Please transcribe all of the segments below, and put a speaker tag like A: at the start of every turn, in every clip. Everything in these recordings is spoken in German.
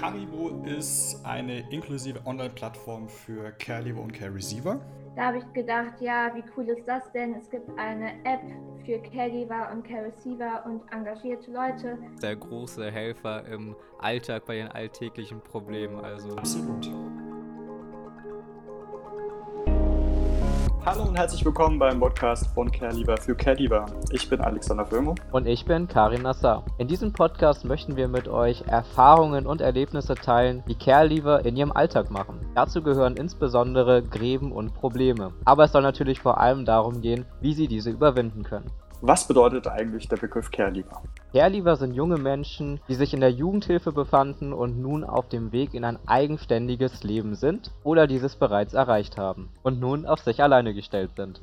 A: Haribo ist eine inklusive Online-Plattform für Care-Lever und Care-Receiver.
B: Da habe ich gedacht, ja, wie cool ist das denn? Es gibt eine App für Caregiver und Care-Receiver und engagierte Leute.
C: Der große Helfer im Alltag bei den alltäglichen Problemen. Also.
A: Absolut. Hallo und herzlich willkommen beim Podcast von CareLieber für CareLieber. Ich bin Alexander Firmo.
C: Und ich bin Karin Nassar. In diesem Podcast möchten wir mit euch Erfahrungen und Erlebnisse teilen, die CareLieber in ihrem Alltag machen. Dazu gehören insbesondere Gräben und Probleme. Aber es soll natürlich vor allem darum gehen, wie sie diese überwinden können.
A: Was bedeutet eigentlich der Begriff Careliever?
C: Careliever sind junge Menschen, die sich in der Jugendhilfe befanden und nun auf dem Weg in ein eigenständiges Leben sind oder dieses bereits erreicht haben und nun auf sich alleine gestellt sind.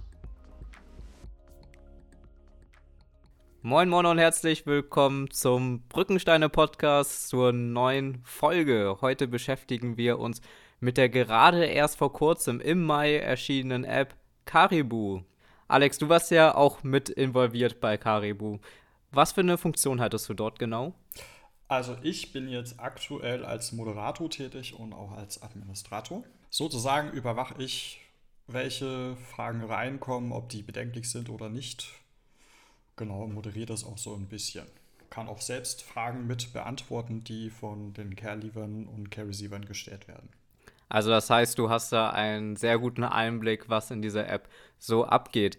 C: Moin Moin und herzlich willkommen zum Brückensteine Podcast zur neuen Folge. Heute beschäftigen wir uns mit der gerade erst vor kurzem im Mai erschienenen App Caribou. Alex, du warst ja auch mit involviert bei Caribou. Was für eine Funktion hattest du dort genau?
A: Also ich bin jetzt aktuell als Moderator tätig und auch als Administrator. Sozusagen überwache ich, welche Fragen reinkommen, ob die bedenklich sind oder nicht. Genau, moderiere das auch so ein bisschen. Kann auch selbst Fragen mit beantworten, die von den Care-Leavern und Care-Receivern gestellt werden.
C: Also das heißt, du hast da einen sehr guten Einblick, was in dieser App so abgeht.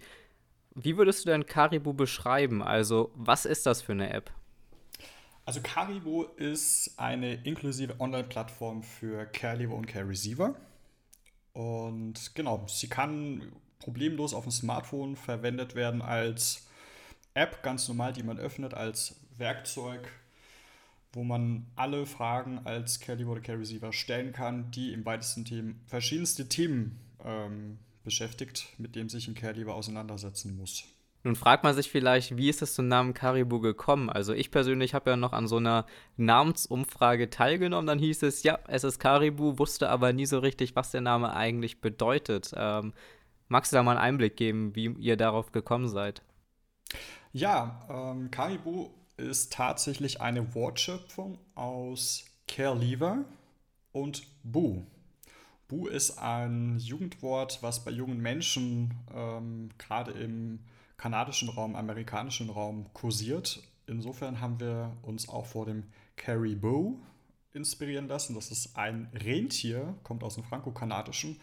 C: Wie würdest du denn Caribou beschreiben? Also was ist das für eine App?
A: Also Caribou ist eine inklusive Online-Plattform für Care-Lever und Care-Receiver. Und genau, sie kann problemlos auf dem Smartphone verwendet werden als App, ganz normal, die man öffnet, als Werkzeug wo man alle Fragen als Care oder Care Receiver stellen kann, die im weitesten Themen verschiedenste Themen ähm, beschäftigt, mit dem sich ein Care auseinandersetzen muss.
C: Nun fragt man sich vielleicht, wie ist es zum Namen Caribou gekommen? Also ich persönlich habe ja noch an so einer Namensumfrage teilgenommen. Dann hieß es, ja, es ist Caribou, wusste aber nie so richtig, was der Name eigentlich bedeutet. Ähm, magst du da mal einen Einblick geben, wie ihr darauf gekommen seid?
A: Ja, ähm, Caribou ist tatsächlich eine Wortschöpfung aus Care und Bu. Bu ist ein Jugendwort, was bei jungen Menschen ähm, gerade im kanadischen Raum, amerikanischen Raum kursiert. Insofern haben wir uns auch vor dem Caribou inspirieren lassen. Das ist ein Rentier, kommt aus dem Franco-Kanadischen.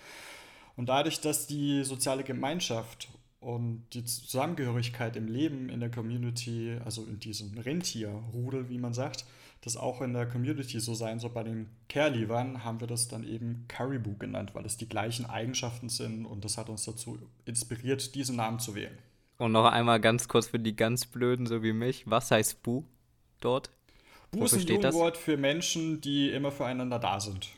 A: Und dadurch, dass die soziale Gemeinschaft und die Zusammengehörigkeit im Leben, in der Community, also in diesem Rentierrudel, wie man sagt, das auch in der Community so sein soll. Bei den Care-Leavern haben wir das dann eben Caribou genannt, weil es die gleichen Eigenschaften sind und das hat uns dazu inspiriert, diesen Namen zu wählen.
C: Und noch einmal ganz kurz für die ganz Blöden, so wie mich, was heißt Bu dort?
A: Bu ist ein Jugendwort für Menschen, die immer füreinander da sind.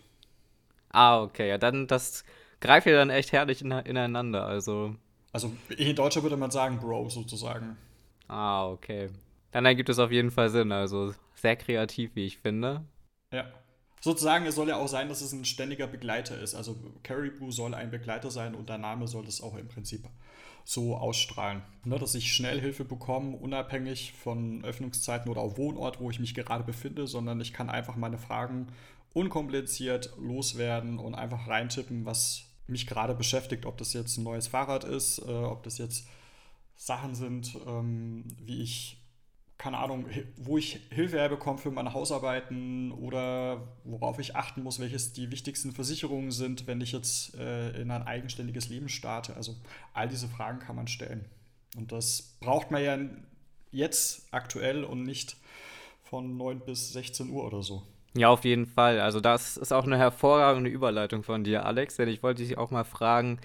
C: Ah, okay, ja, dann das greift ja dann echt herrlich ineinander, also
A: also in Deutscher würde man sagen Bro sozusagen.
C: Ah, okay. Dann ergibt es auf jeden Fall Sinn. Also sehr kreativ, wie ich finde.
A: Ja. Sozusagen, es soll ja auch sein, dass es ein ständiger Begleiter ist. Also Caribou soll ein Begleiter sein und der Name soll es auch im Prinzip so ausstrahlen. Ne, dass ich schnell Hilfe bekomme, unabhängig von Öffnungszeiten oder auch Wohnort, wo ich mich gerade befinde, sondern ich kann einfach meine Fragen unkompliziert loswerden und einfach reintippen, was mich gerade beschäftigt, ob das jetzt ein neues Fahrrad ist, äh, ob das jetzt Sachen sind, ähm, wie ich, keine Ahnung, wo ich Hilfe herbekomme für meine Hausarbeiten oder worauf ich achten muss, welches die wichtigsten Versicherungen sind, wenn ich jetzt äh, in ein eigenständiges Leben starte. Also all diese Fragen kann man stellen. Und das braucht man ja jetzt aktuell und nicht von 9 bis 16 Uhr oder so.
C: Ja, auf jeden Fall. Also das ist auch eine hervorragende Überleitung von dir, Alex, denn ich wollte dich auch mal fragen,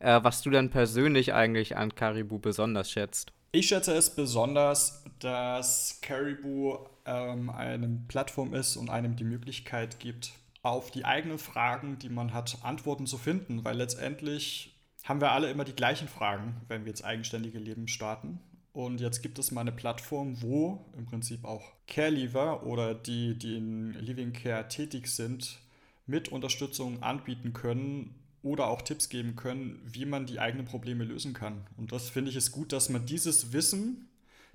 C: äh, was du denn persönlich eigentlich an Caribou besonders schätzt.
A: Ich schätze es besonders, dass Caribou ähm, eine Plattform ist und einem die Möglichkeit gibt, auf die eigenen Fragen, die man hat, Antworten zu finden, weil letztendlich haben wir alle immer die gleichen Fragen, wenn wir jetzt eigenständige Leben starten. Und jetzt gibt es mal eine Plattform, wo im Prinzip auch Care-Leaver oder die, die in Living Care tätig sind, mit Unterstützung anbieten können oder auch Tipps geben können, wie man die eigenen Probleme lösen kann. Und das finde ich ist gut, dass man dieses Wissen,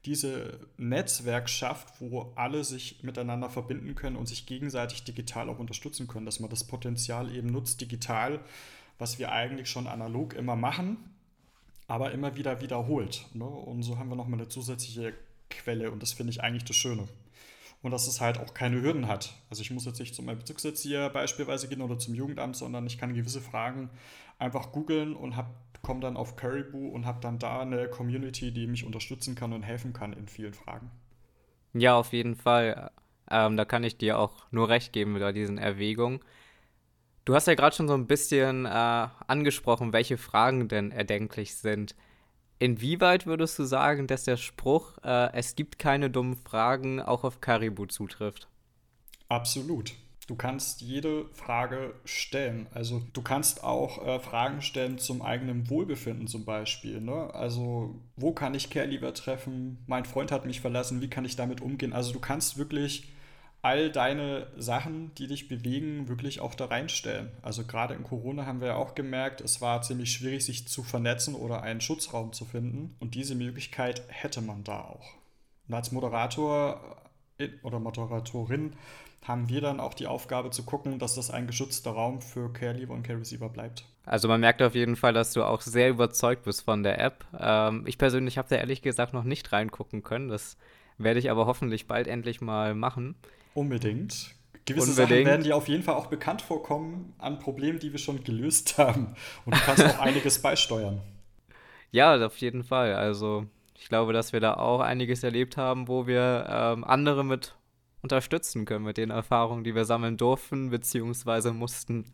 A: diese Netzwerk schafft, wo alle sich miteinander verbinden können und sich gegenseitig digital auch unterstützen können, dass man das Potenzial eben nutzt, digital, was wir eigentlich schon analog immer machen, aber immer wieder wiederholt. Ne? Und so haben wir nochmal eine zusätzliche Quelle und das finde ich eigentlich das Schöne. Und dass es halt auch keine Hürden hat. Also ich muss jetzt nicht zum Bezirkserzieher beispielsweise gehen oder zum Jugendamt, sondern ich kann gewisse Fragen einfach googeln und komme dann auf Caribou und habe dann da eine Community, die mich unterstützen kann und helfen kann in vielen Fragen.
C: Ja, auf jeden Fall. Ähm, da kann ich dir auch nur recht geben mit diesen Erwägungen. Du hast ja gerade schon so ein bisschen äh, angesprochen, welche Fragen denn erdenklich sind. Inwieweit würdest du sagen, dass der Spruch, äh, es gibt keine dummen Fragen, auch auf Caribou zutrifft?
A: Absolut. Du kannst jede Frage stellen. Also du kannst auch äh, Fragen stellen zum eigenen Wohlbefinden zum Beispiel. Ne? Also wo kann ich Care lieber treffen? Mein Freund hat mich verlassen. Wie kann ich damit umgehen? Also du kannst wirklich all deine Sachen, die dich bewegen, wirklich auch da reinstellen. Also gerade in Corona haben wir ja auch gemerkt, es war ziemlich schwierig, sich zu vernetzen oder einen Schutzraum zu finden. Und diese Möglichkeit hätte man da auch. Und als Moderator äh, oder Moderatorin haben wir dann auch die Aufgabe zu gucken, dass das ein geschützter Raum für Care Leaver und Care Receiver bleibt.
C: Also man merkt auf jeden Fall, dass du auch sehr überzeugt bist von der App. Ähm, ich persönlich habe da ehrlich gesagt noch nicht reingucken können. Das werde ich aber hoffentlich bald endlich mal machen.
A: Unbedingt. Gewisse Unbedingt. Sachen werden dir auf jeden Fall auch bekannt vorkommen an Problemen, die wir schon gelöst haben. Und du kannst auch einiges beisteuern.
C: Ja, auf jeden Fall. Also ich glaube, dass wir da auch einiges erlebt haben, wo wir ähm, andere mit unterstützen können mit den Erfahrungen, die wir sammeln durften bzw. mussten.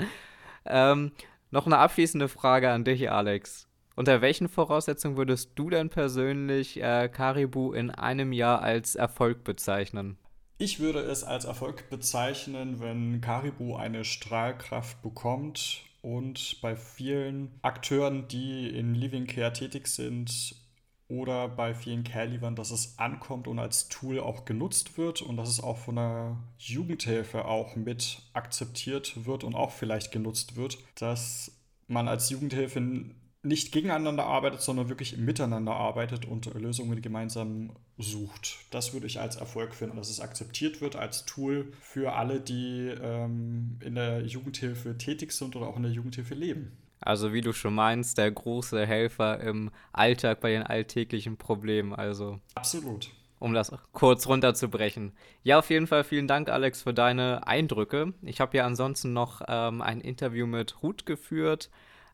C: Ähm, noch eine abschließende Frage an dich, Alex. Unter welchen Voraussetzungen würdest du denn persönlich äh, Caribou in einem Jahr als Erfolg bezeichnen?
A: Ich würde es als Erfolg bezeichnen, wenn Caribou eine Strahlkraft bekommt und bei vielen Akteuren, die in Living Care tätig sind, oder bei vielen Care-Liefern, dass es ankommt und als Tool auch genutzt wird und dass es auch von der Jugendhilfe auch mit akzeptiert wird und auch vielleicht genutzt wird, dass man als Jugendhilfe nicht gegeneinander arbeitet, sondern wirklich miteinander arbeitet und Lösungen gemeinsam sucht. Das würde ich als Erfolg finden, dass es akzeptiert wird als Tool für alle, die ähm, in der Jugendhilfe tätig sind oder auch in der Jugendhilfe leben.
C: Also wie du schon meinst, der große Helfer im Alltag bei den alltäglichen Problemen. Also
A: absolut.
C: Um das kurz runterzubrechen. Ja, auf jeden Fall vielen Dank, Alex, für deine Eindrücke. Ich habe ja ansonsten noch ähm, ein Interview mit Ruth geführt,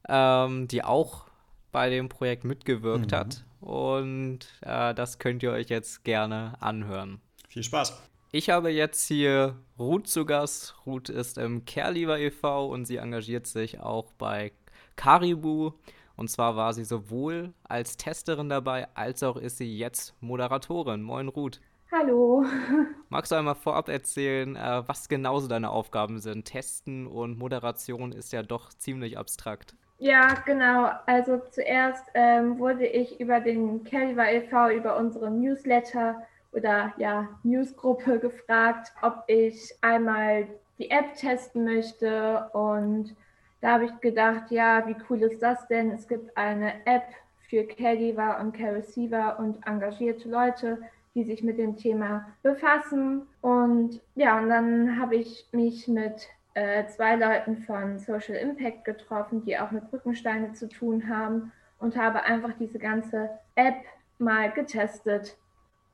C: ähm, die auch bei dem Projekt mitgewirkt mhm. hat. Und äh, das könnt ihr euch jetzt gerne anhören.
A: Viel Spaß.
C: Ich habe jetzt hier Ruth zu Gast. Ruth ist im Careliver e.V. und sie engagiert sich auch bei Caribou. Und zwar war sie sowohl als Testerin dabei, als auch ist sie jetzt Moderatorin. Moin Ruth.
B: Hallo.
C: Magst du einmal vorab erzählen, äh, was genauso deine Aufgaben sind? Testen und Moderation ist ja doch ziemlich abstrakt.
B: Ja, genau. Also zuerst ähm, wurde ich über den Kelva e.V., über unseren Newsletter oder ja, Newsgruppe gefragt, ob ich einmal die App testen möchte und da habe ich gedacht, ja, wie cool ist das denn? Es gibt eine App für Caregiver und Care Receiver und engagierte Leute, die sich mit dem Thema befassen. Und ja, und dann habe ich mich mit äh, zwei Leuten von Social Impact getroffen, die auch mit Brückensteine zu tun haben und habe einfach diese ganze App mal getestet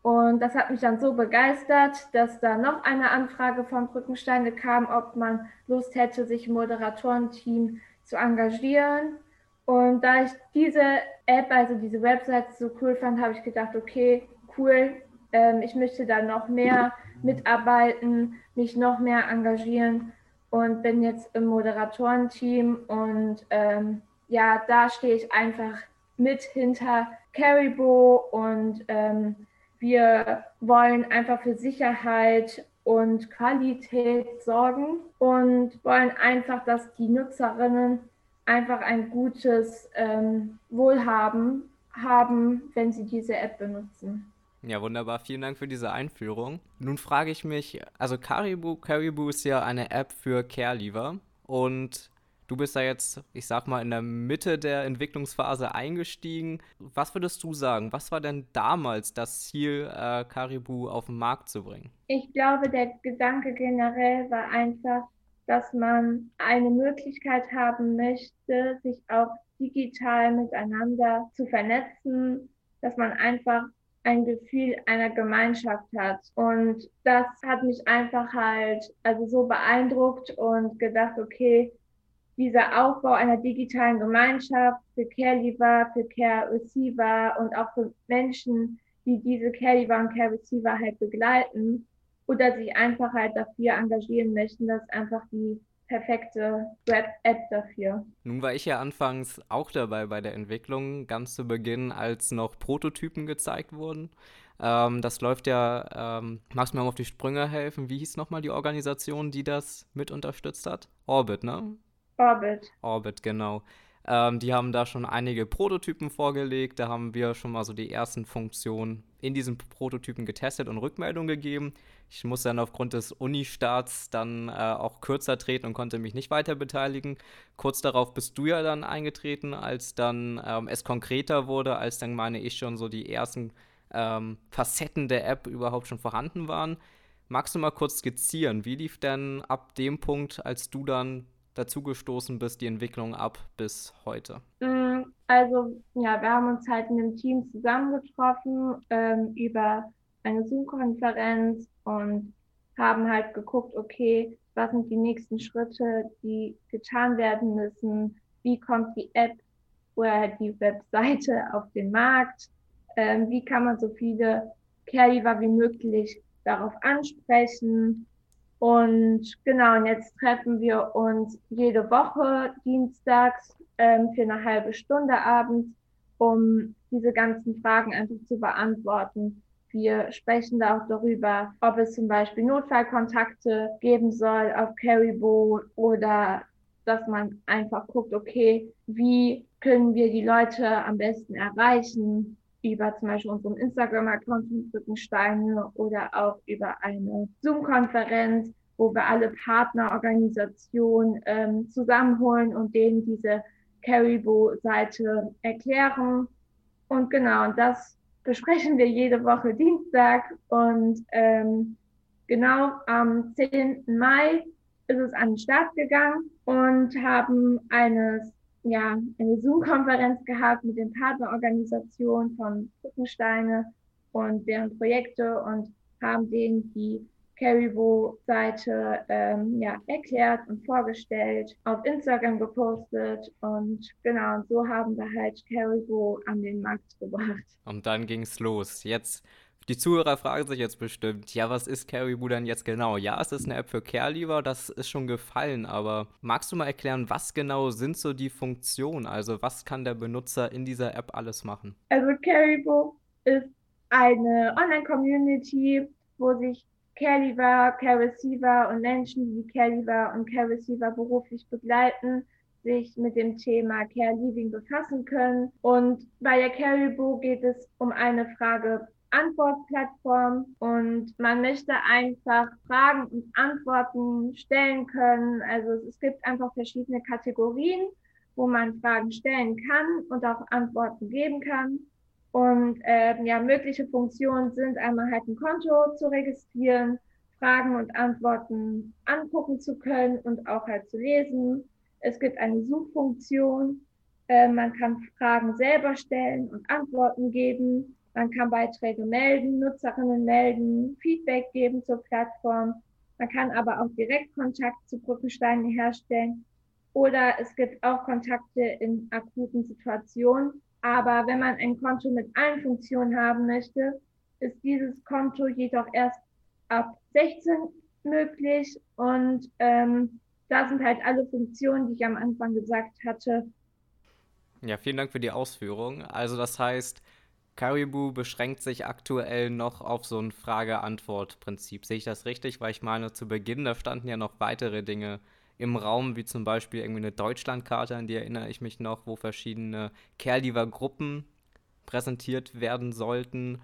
B: und das hat mich dann so begeistert, dass da noch eine Anfrage von Brückensteine kam, ob man Lust hätte, sich im Moderatorenteam zu engagieren. Und da ich diese App, also diese Website so cool fand, habe ich gedacht, okay, cool, ähm, ich möchte da noch mehr mitarbeiten, mich noch mehr engagieren und bin jetzt im Moderatorenteam. Und ähm, ja, da stehe ich einfach mit hinter Caribou und ähm, wir wollen einfach für Sicherheit und Qualität sorgen und wollen einfach, dass die Nutzerinnen einfach ein gutes ähm, Wohlhaben haben, wenn sie diese App benutzen.
C: Ja, wunderbar. Vielen Dank für diese Einführung. Nun frage ich mich, also Caribou, Caribou ist ja eine App für Care Leaver und Du bist da jetzt, ich sag mal, in der Mitte der Entwicklungsphase eingestiegen. Was würdest du sagen? Was war denn damals das Ziel, äh, Caribou auf den Markt zu bringen?
B: Ich glaube, der Gedanke generell war einfach, dass man eine Möglichkeit haben möchte, sich auch digital miteinander zu vernetzen, dass man einfach ein Gefühl einer Gemeinschaft hat. Und das hat mich einfach halt also so beeindruckt und gedacht, okay, dieser Aufbau einer digitalen Gemeinschaft für Care Leaver, für Care Receiver und auch für Menschen, die diese Care Leaver und Care Receiver halt begleiten oder sich einfach halt dafür engagieren möchten, das ist einfach die perfekte Web-App dafür.
C: Nun war ich ja anfangs auch dabei bei der Entwicklung, ganz zu Beginn, als noch Prototypen gezeigt wurden. Ähm, das läuft ja, ähm, magst du mir mal auf die Sprünge helfen? Wie hieß nochmal die Organisation, die das mit unterstützt hat? Orbit, ne?
B: Orbit.
C: Orbit, genau. Ähm, die haben da schon einige Prototypen vorgelegt. Da haben wir schon mal so die ersten Funktionen in diesen Prototypen getestet und Rückmeldung gegeben. Ich muss dann aufgrund des Uni-Starts dann äh, auch kürzer treten und konnte mich nicht weiter beteiligen. Kurz darauf bist du ja dann eingetreten, als dann ähm, es konkreter wurde, als dann meine ich schon so die ersten ähm, Facetten der App überhaupt schon vorhanden waren. Magst du mal kurz skizzieren, wie lief denn ab dem Punkt, als du dann dazugestoßen bist, die Entwicklung ab bis heute?
B: Mm, also, ja, wir haben uns halt in einem Team zusammengetroffen ähm, über eine Zoom-Konferenz und haben halt geguckt, okay, was sind die nächsten Schritte, die getan werden müssen, wie kommt die App oder die Webseite auf den Markt, ähm, wie kann man so viele Caregiver wie möglich darauf ansprechen, und genau, und jetzt treffen wir uns jede Woche dienstags ähm, für eine halbe Stunde abends, um diese ganzen Fragen einfach zu beantworten. Wir sprechen da auch darüber, ob es zum Beispiel Notfallkontakte geben soll auf Caribou oder dass man einfach guckt, okay, wie können wir die Leute am besten erreichen? Über zum Beispiel unseren Instagram-Account von Brückensteine oder auch über eine Zoom-Konferenz, wo wir alle Partnerorganisationen ähm, zusammenholen und denen diese Caribou-Seite erklären. Und genau, das besprechen wir jede Woche Dienstag. Und ähm, genau am 10. Mai ist es an den Start gegangen und haben eines ja, eine Zoom-Konferenz gehabt mit den Partnerorganisationen von Brückensteine und deren Projekte und haben denen die Caribou-Seite ähm, ja, erklärt und vorgestellt, auf Instagram gepostet und genau, und so haben wir halt Caribou an den Markt gebracht.
C: Und dann ging es los. Jetzt die Zuhörer fragen sich jetzt bestimmt, ja, was ist Caribou denn jetzt genau? Ja, es ist eine App für Caregiver, das ist schon gefallen, aber magst du mal erklären, was genau sind so die Funktionen? Also, was kann der Benutzer in dieser App alles machen?
B: Also, Caribou ist eine Online-Community, wo sich Caregiver, Care Receiver und Menschen, die Caregiver und Care Receiver beruflich begleiten, sich mit dem Thema Care Living befassen können. Und bei der Caribou geht es um eine Frage Antwortplattform und man möchte einfach Fragen und Antworten stellen können. Also es gibt einfach verschiedene Kategorien, wo man Fragen stellen kann und auch Antworten geben kann. Und äh, ja, mögliche Funktionen sind einmal halt ein Konto zu registrieren, Fragen und Antworten angucken zu können und auch halt zu lesen. Es gibt eine Suchfunktion. Äh, man kann Fragen selber stellen und Antworten geben. Man kann Beiträge melden, Nutzerinnen melden, Feedback geben zur Plattform. Man kann aber auch direkt Kontakt zu Brückensteinen herstellen. Oder es gibt auch Kontakte in akuten Situationen. Aber wenn man ein Konto mit allen Funktionen haben möchte, ist dieses Konto jedoch erst ab 16 möglich. Und ähm, da sind halt alle Funktionen, die ich am Anfang gesagt hatte.
C: Ja, vielen Dank für die Ausführung. Also das heißt, Caribou beschränkt sich aktuell noch auf so ein Frage-Antwort-Prinzip. Sehe ich das richtig? Weil ich meine, zu Beginn, da standen ja noch weitere Dinge im Raum, wie zum Beispiel irgendwie eine Deutschlandkarte, an die erinnere ich mich noch, wo verschiedene Caregiver-Gruppen präsentiert werden sollten.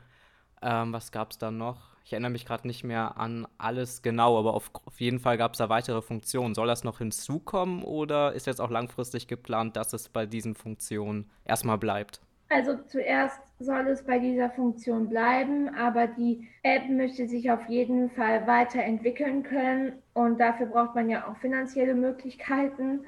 C: Ähm, was gab es da noch? Ich erinnere mich gerade nicht mehr an alles genau, aber auf, auf jeden Fall gab es da weitere Funktionen. Soll das noch hinzukommen oder ist jetzt auch langfristig geplant, dass es bei diesen Funktionen erstmal bleibt?
B: Also zuerst soll es bei dieser Funktion bleiben, aber die App möchte sich auf jeden Fall weiterentwickeln können und dafür braucht man ja auch finanzielle Möglichkeiten,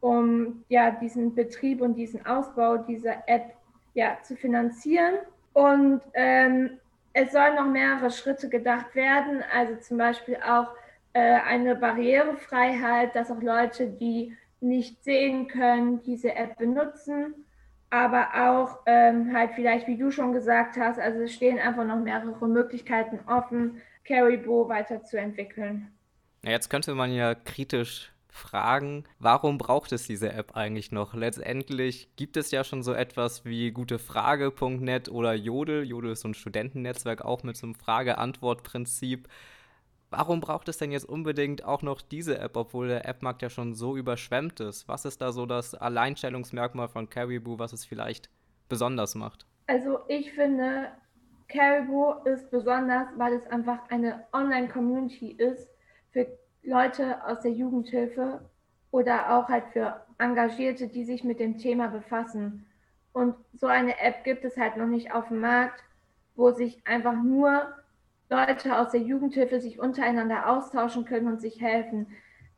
B: um ja diesen Betrieb und diesen Ausbau dieser App ja zu finanzieren. Und ähm, es sollen noch mehrere Schritte gedacht werden, also zum Beispiel auch äh, eine Barrierefreiheit, dass auch Leute, die nicht sehen können, diese App benutzen aber auch ähm, halt vielleicht, wie du schon gesagt hast, also es stehen einfach noch mehrere Möglichkeiten offen, Caribou weiterzuentwickeln.
C: Jetzt könnte man ja kritisch fragen, warum braucht es diese App eigentlich noch? Letztendlich gibt es ja schon so etwas wie gutefrage.net oder Jodel. Jodel ist so ein Studentennetzwerk auch mit so einem Frage-Antwort-Prinzip. Warum braucht es denn jetzt unbedingt auch noch diese App, obwohl der Appmarkt ja schon so überschwemmt ist? Was ist da so das Alleinstellungsmerkmal von Caribou, was es vielleicht besonders macht?
B: Also ich finde, Caribou ist besonders, weil es einfach eine Online-Community ist für Leute aus der Jugendhilfe oder auch halt für Engagierte, die sich mit dem Thema befassen. Und so eine App gibt es halt noch nicht auf dem Markt, wo sich einfach nur Leute aus der Jugendhilfe sich untereinander austauschen können und sich helfen.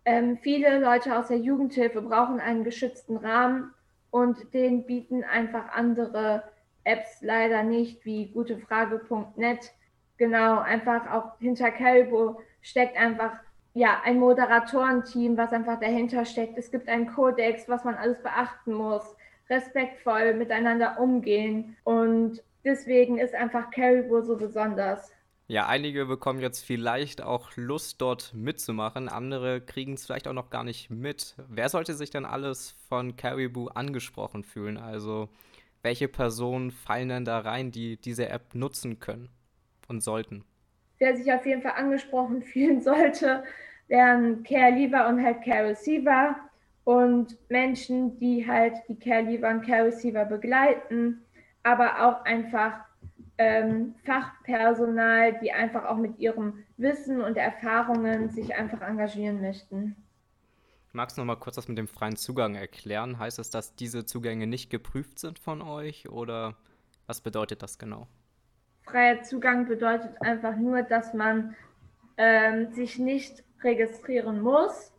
B: Ähm, viele Leute aus der Jugendhilfe brauchen einen geschützten Rahmen und den bieten einfach andere Apps leider nicht, wie gutefrage.net. Genau, einfach auch hinter Kelbo steckt einfach ja ein Moderatorenteam, was einfach dahinter steckt. Es gibt einen Kodex, was man alles beachten muss, respektvoll miteinander umgehen und deswegen ist einfach Caribou so besonders.
C: Ja, einige bekommen jetzt vielleicht auch Lust, dort mitzumachen. Andere kriegen es vielleicht auch noch gar nicht mit. Wer sollte sich denn alles von Caribou angesprochen fühlen? Also, welche Personen fallen denn da rein, die diese App nutzen können und sollten?
B: Wer sich auf jeden Fall angesprochen fühlen sollte, wären Care Leaver und halt Care Receiver und Menschen, die halt die Care Leaver und Care Receiver begleiten, aber auch einfach ähm, Fachpersonal, die einfach auch mit ihrem Wissen und Erfahrungen sich einfach engagieren möchten.
C: Magst du noch mal kurz das mit dem freien Zugang erklären? Heißt es, dass diese Zugänge nicht geprüft sind von euch oder was bedeutet das genau?
B: Freier Zugang bedeutet einfach nur, dass man ähm, sich nicht registrieren muss,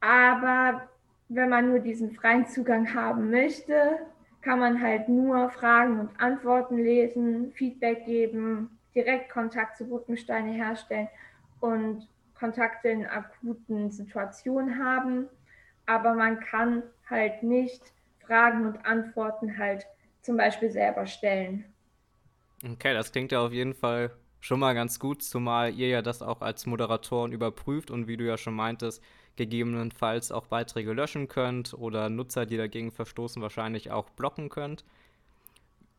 B: aber wenn man nur diesen freien Zugang haben möchte, kann man halt nur Fragen und Antworten lesen, Feedback geben, direkt Kontakt zu Brückensteine herstellen und Kontakte in akuten Situationen haben. Aber man kann halt nicht Fragen und Antworten halt zum Beispiel selber stellen.
C: Okay, das klingt ja auf jeden Fall schon mal ganz gut, zumal ihr ja das auch als Moderatoren überprüft und wie du ja schon meintest, gegebenenfalls auch Beiträge löschen könnt oder Nutzer, die dagegen verstoßen, wahrscheinlich auch blocken könnt.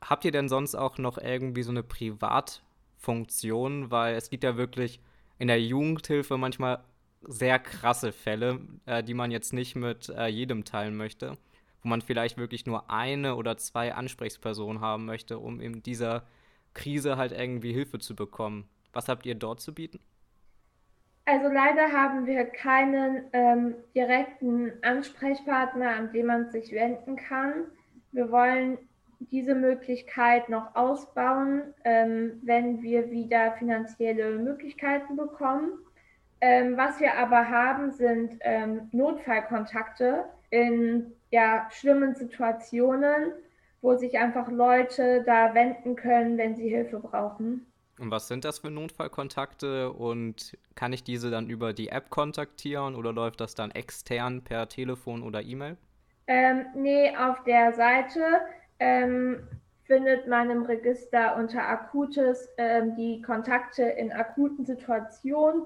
C: Habt ihr denn sonst auch noch irgendwie so eine Privatfunktion? Weil es gibt ja wirklich in der Jugendhilfe manchmal sehr krasse Fälle, äh, die man jetzt nicht mit äh, jedem teilen möchte, wo man vielleicht wirklich nur eine oder zwei Ansprechpersonen haben möchte, um in dieser Krise halt irgendwie Hilfe zu bekommen. Was habt ihr dort zu bieten?
B: Also leider haben wir keinen ähm, direkten Ansprechpartner, an den man sich wenden kann. Wir wollen diese Möglichkeit noch ausbauen, ähm, wenn wir wieder finanzielle Möglichkeiten bekommen. Ähm, was wir aber haben, sind ähm, Notfallkontakte in ja, schlimmen Situationen, wo sich einfach Leute da wenden können, wenn sie Hilfe brauchen.
C: Und was sind das für Notfallkontakte und kann ich diese dann über die App kontaktieren oder läuft das dann extern per Telefon oder E-Mail?
B: Ähm, nee, auf der Seite ähm, findet man im Register unter Akutes ähm, die Kontakte in akuten Situationen.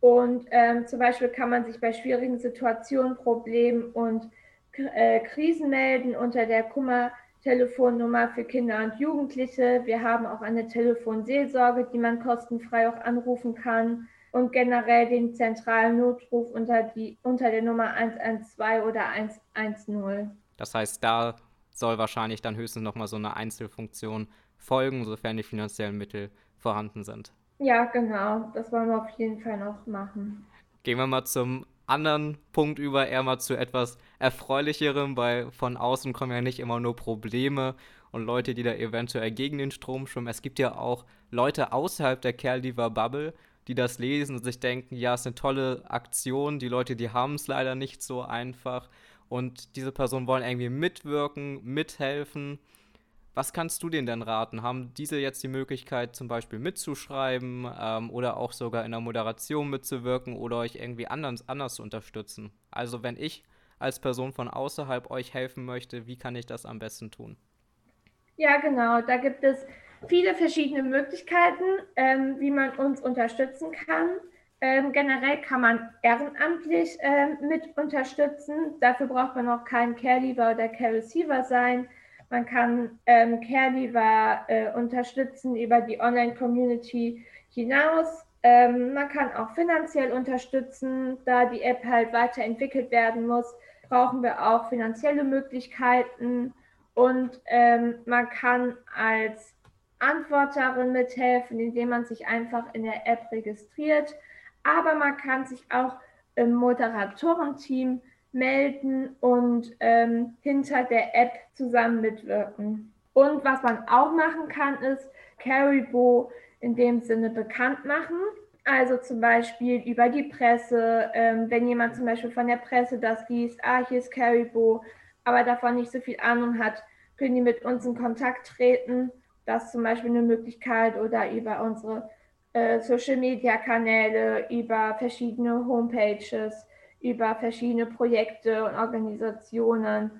B: Und ähm, zum Beispiel kann man sich bei schwierigen Situationen, Problemen und äh, Krisen melden unter der Kummer Telefonnummer für Kinder und Jugendliche. Wir haben auch eine Telefonseelsorge, die man kostenfrei auch anrufen kann und generell den zentralen Notruf unter, die, unter der Nummer 112 oder 110.
C: Das heißt, da soll wahrscheinlich dann höchstens nochmal so eine Einzelfunktion folgen, sofern die finanziellen Mittel vorhanden sind.
B: Ja, genau. Das wollen wir auf jeden Fall noch machen.
C: Gehen wir mal zum anderen Punkt über, eher mal zu etwas Erfreulicherem, weil von außen kommen ja nicht immer nur Probleme und Leute, die da eventuell gegen den Strom schwimmen. Es gibt ja auch Leute außerhalb der Kerldiver Bubble, die das lesen und sich denken, ja, es ist eine tolle Aktion, die Leute, die haben es leider nicht so einfach und diese Personen wollen irgendwie mitwirken, mithelfen. Was kannst du denen denn raten? Haben diese jetzt die Möglichkeit, zum Beispiel mitzuschreiben ähm, oder auch sogar in der Moderation mitzuwirken oder euch irgendwie anders, anders zu unterstützen? Also wenn ich als Person von außerhalb euch helfen möchte, wie kann ich das am besten tun?
B: Ja, genau. Da gibt es viele verschiedene Möglichkeiten, ähm, wie man uns unterstützen kann. Ähm, generell kann man ehrenamtlich ähm, mit unterstützen. Dafür braucht man auch kein Care-Leaver oder Care-Receiver sein. Man kann ähm, Care-Leaver äh, unterstützen über die Online-Community hinaus. Ähm, man kann auch finanziell unterstützen, da die App halt weiterentwickelt werden muss, brauchen wir auch finanzielle Möglichkeiten. Und ähm, man kann als Antworterin mithelfen, indem man sich einfach in der App registriert, aber man kann sich auch im Moderatorenteam melden und ähm, hinter der App zusammen mitwirken. Und was man auch machen kann, ist Caribou in dem Sinne bekannt machen. Also zum Beispiel über die Presse, ähm, wenn jemand zum Beispiel von der Presse das liest, ah, hier ist Caribou, aber davon nicht so viel Ahnung hat, können die mit uns in Kontakt treten. Das ist zum Beispiel eine Möglichkeit oder über unsere äh, Social-Media-Kanäle, über verschiedene Homepages über verschiedene Projekte und Organisationen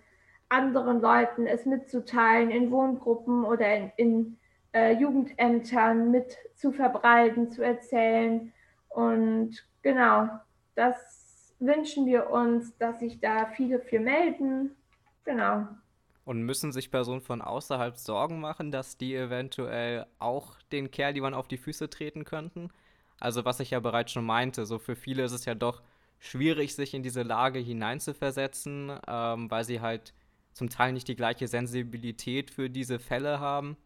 B: anderen Leuten es mitzuteilen, in Wohngruppen oder in, in äh, Jugendämtern mit zu verbreiten, zu erzählen. Und genau, das wünschen wir uns, dass sich da viele für melden. Genau.
C: Und müssen sich Personen von außerhalb Sorgen machen, dass die eventuell auch den Kerl, die man auf die Füße treten könnten? Also was ich ja bereits schon meinte, so für viele ist es ja doch schwierig, sich in diese Lage hineinzuversetzen, ähm, weil sie halt zum Teil nicht die gleiche Sensibilität für diese Fälle haben.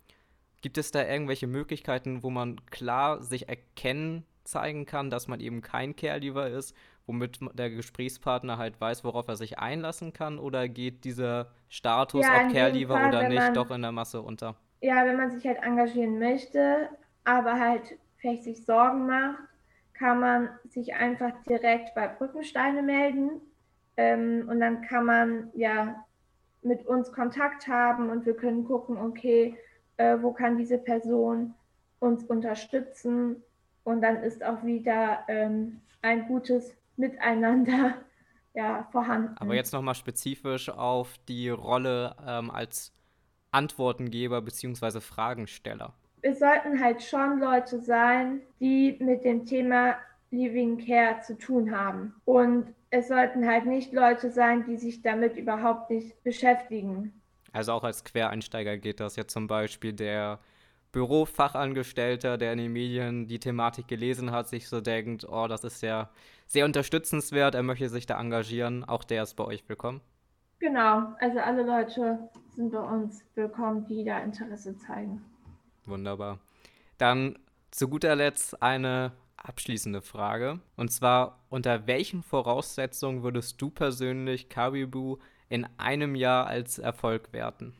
C: Gibt es da irgendwelche Möglichkeiten, wo man klar sich erkennen zeigen kann, dass man eben kein Caregiver ist, womit der Gesprächspartner halt weiß, worauf er sich einlassen kann? Oder geht dieser Status, ja, ob Caregiver Fall, oder nicht, man, doch in der Masse unter?
B: Ja, wenn man sich halt engagieren möchte, aber halt vielleicht sich Sorgen macht, kann man sich einfach direkt bei Brückensteine melden ähm, und dann kann man ja mit uns Kontakt haben und wir können gucken, okay, äh, wo kann diese Person uns unterstützen und dann ist auch wieder ähm, ein gutes Miteinander ja, vorhanden.
C: Aber jetzt nochmal spezifisch auf die Rolle ähm, als Antwortengeber bzw. Fragensteller
B: es sollten halt schon Leute sein, die mit dem Thema Living Care zu tun haben. Und es sollten halt nicht Leute sein, die sich damit überhaupt nicht beschäftigen.
C: Also auch als Quereinsteiger geht das ja zum Beispiel der Bürofachangestellter, der in den Medien die Thematik gelesen hat, sich so denkt, oh, das ist ja sehr unterstützenswert, er möchte sich da engagieren. Auch der ist bei euch willkommen.
B: Genau, also alle Leute sind bei uns willkommen, die da Interesse zeigen.
C: Wunderbar. Dann zu guter Letzt eine abschließende Frage. Und zwar, unter welchen Voraussetzungen würdest du persönlich Caribou in einem Jahr als Erfolg werten?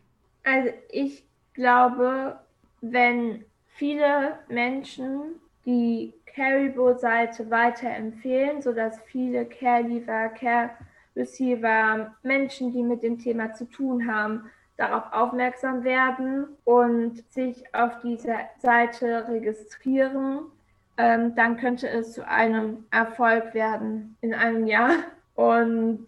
B: Also ich glaube, wenn viele Menschen die Caribou-Seite weiterempfehlen, sodass viele Care-Leaver, Care-Receiver, Menschen, die mit dem Thema zu tun haben, darauf aufmerksam werden und sich auf dieser Seite registrieren, ähm, dann könnte es zu einem Erfolg werden in einem Jahr. Und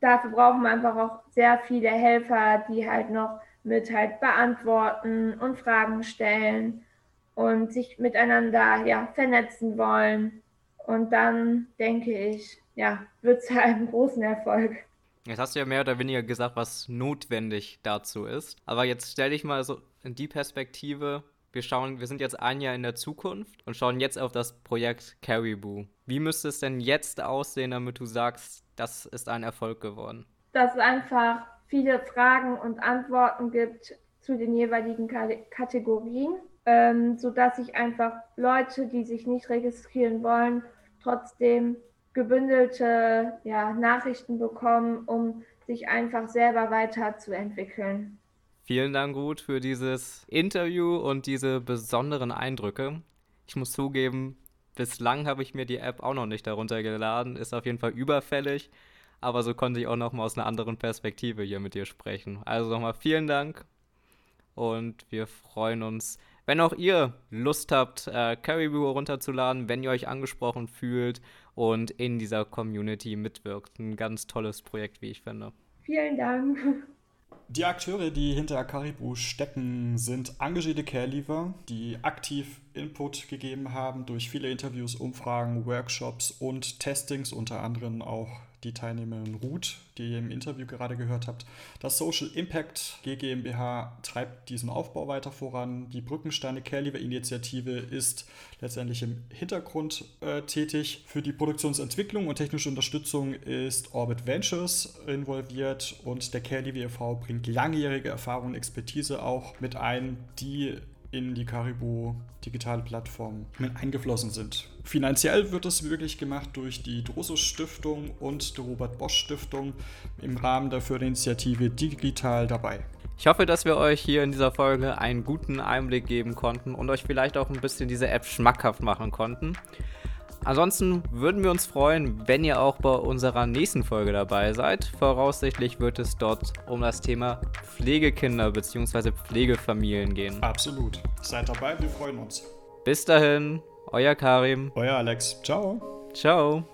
B: dafür brauchen wir einfach auch sehr viele Helfer, die halt noch mit halt beantworten und Fragen stellen und sich miteinander ja, vernetzen wollen. Und dann denke ich, ja, wird es einen großen Erfolg.
C: Jetzt hast du ja mehr oder weniger gesagt, was notwendig dazu ist. Aber jetzt stell dich mal so in die Perspektive. Wir schauen, wir sind jetzt ein Jahr in der Zukunft und schauen jetzt auf das Projekt Caribou. Wie müsste es denn jetzt aussehen, damit du sagst, das ist ein Erfolg geworden?
B: Dass es einfach viele Fragen und Antworten gibt zu den jeweiligen Kategorien. ähm, sodass sich einfach Leute, die sich nicht registrieren wollen, trotzdem gebündelte ja, Nachrichten bekommen, um sich einfach selber weiterzuentwickeln.
C: Vielen Dank, Ruth, für dieses Interview und diese besonderen Eindrücke. Ich muss zugeben, bislang habe ich mir die App auch noch nicht darunter geladen. Ist auf jeden Fall überfällig, aber so konnte ich auch noch mal aus einer anderen Perspektive hier mit dir sprechen. Also nochmal vielen Dank und wir freuen uns, wenn auch ihr Lust habt, äh, Caribou runterzuladen, wenn ihr euch angesprochen fühlt und in dieser Community mitwirkt. Ein ganz tolles Projekt, wie ich finde.
B: Vielen Dank.
A: Die Akteure, die hinter Caribou stecken, sind engagierte Careliever, die aktiv Input gegeben haben durch viele Interviews, Umfragen, Workshops und Testings, unter anderem auch die Teilnehmerin Ruth, die ihr im Interview gerade gehört habt. Das Social Impact GmbH treibt diesen Aufbau weiter voran. Die Brückensteine Careliver Initiative ist letztendlich im Hintergrund äh, tätig. Für die Produktionsentwicklung und technische Unterstützung ist Orbit Ventures involviert und der Careliver e.V. bringt langjährige Erfahrung und Expertise auch mit ein, die in die Caribou digitale Plattform mit eingeflossen sind. Finanziell wird es wirklich gemacht durch die Drusus Stiftung und die Robert Bosch Stiftung im Rahmen der Förderinitiative Digital dabei.
C: Ich hoffe, dass wir euch hier in dieser Folge einen guten Einblick geben konnten und euch vielleicht auch ein bisschen diese App schmackhaft machen konnten. Ansonsten würden wir uns freuen, wenn ihr auch bei unserer nächsten Folge dabei seid. Voraussichtlich wird es dort um das Thema Pflegekinder bzw. Pflegefamilien gehen.
A: Absolut. Seid dabei, wir freuen uns.
C: Bis dahin, euer Karim.
A: Euer Alex. Ciao.
C: Ciao.